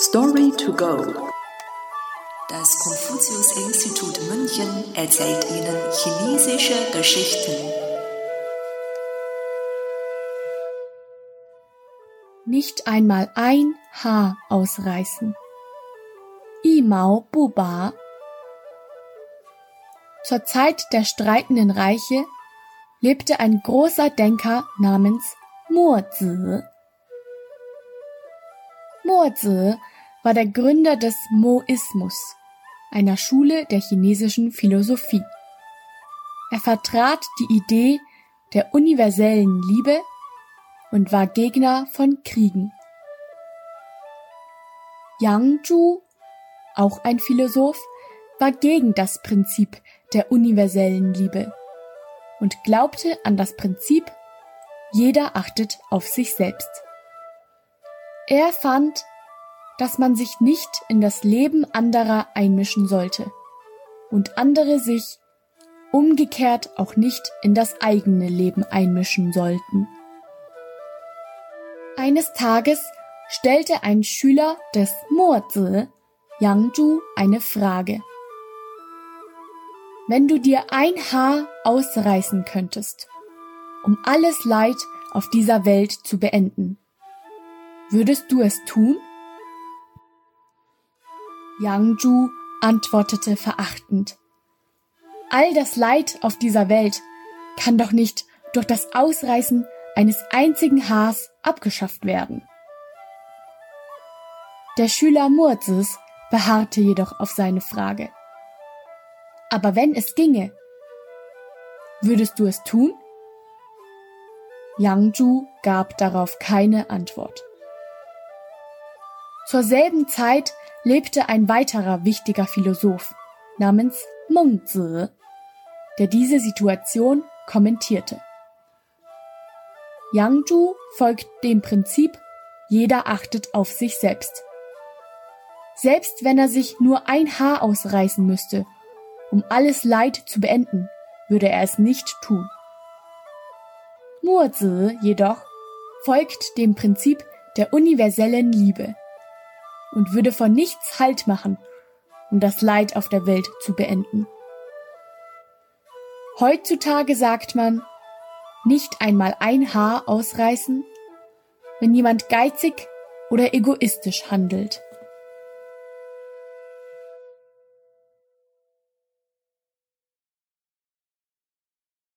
Story to go. Das Konfuzius-Institut München erzählt Ihnen chinesische Geschichten. Nicht einmal ein Haar ausreißen. Imao Buba. Zur Zeit der streitenden Reiche lebte ein großer Denker namens Mo Zi. Mo war der Gründer des Moismus, einer Schule der chinesischen Philosophie. Er vertrat die Idee der universellen Liebe und war Gegner von Kriegen. Yang Zhu, auch ein Philosoph, war gegen das Prinzip der universellen Liebe und glaubte an das Prinzip, jeder achtet auf sich selbst. Er fand, dass man sich nicht in das Leben anderer einmischen sollte und andere sich umgekehrt auch nicht in das eigene Leben einmischen sollten. Eines Tages stellte ein Schüler des Mozi Yang Zhu eine Frage. Wenn du dir ein Haar ausreißen könntest, um alles Leid auf dieser Welt zu beenden, würdest du es tun? Yang Zhu antwortete verachtend. All das Leid auf dieser Welt kann doch nicht durch das Ausreißen eines einzigen Haars abgeschafft werden. Der Schüler Murzes beharrte jedoch auf seine Frage. Aber wenn es ginge, würdest du es tun? Yang Zhu gab darauf keine Antwort. Zur selben Zeit lebte ein weiterer wichtiger Philosoph namens Meng Zi, der diese Situation kommentierte. Yang Zhu folgt dem Prinzip, jeder achtet auf sich selbst. Selbst wenn er sich nur ein Haar ausreißen müsste, um alles Leid zu beenden, würde er es nicht tun. Mo Zi jedoch folgt dem Prinzip der universellen Liebe und würde vor nichts Halt machen, um das Leid auf der Welt zu beenden. Heutzutage sagt man, nicht einmal ein Haar ausreißen, wenn jemand geizig oder egoistisch handelt.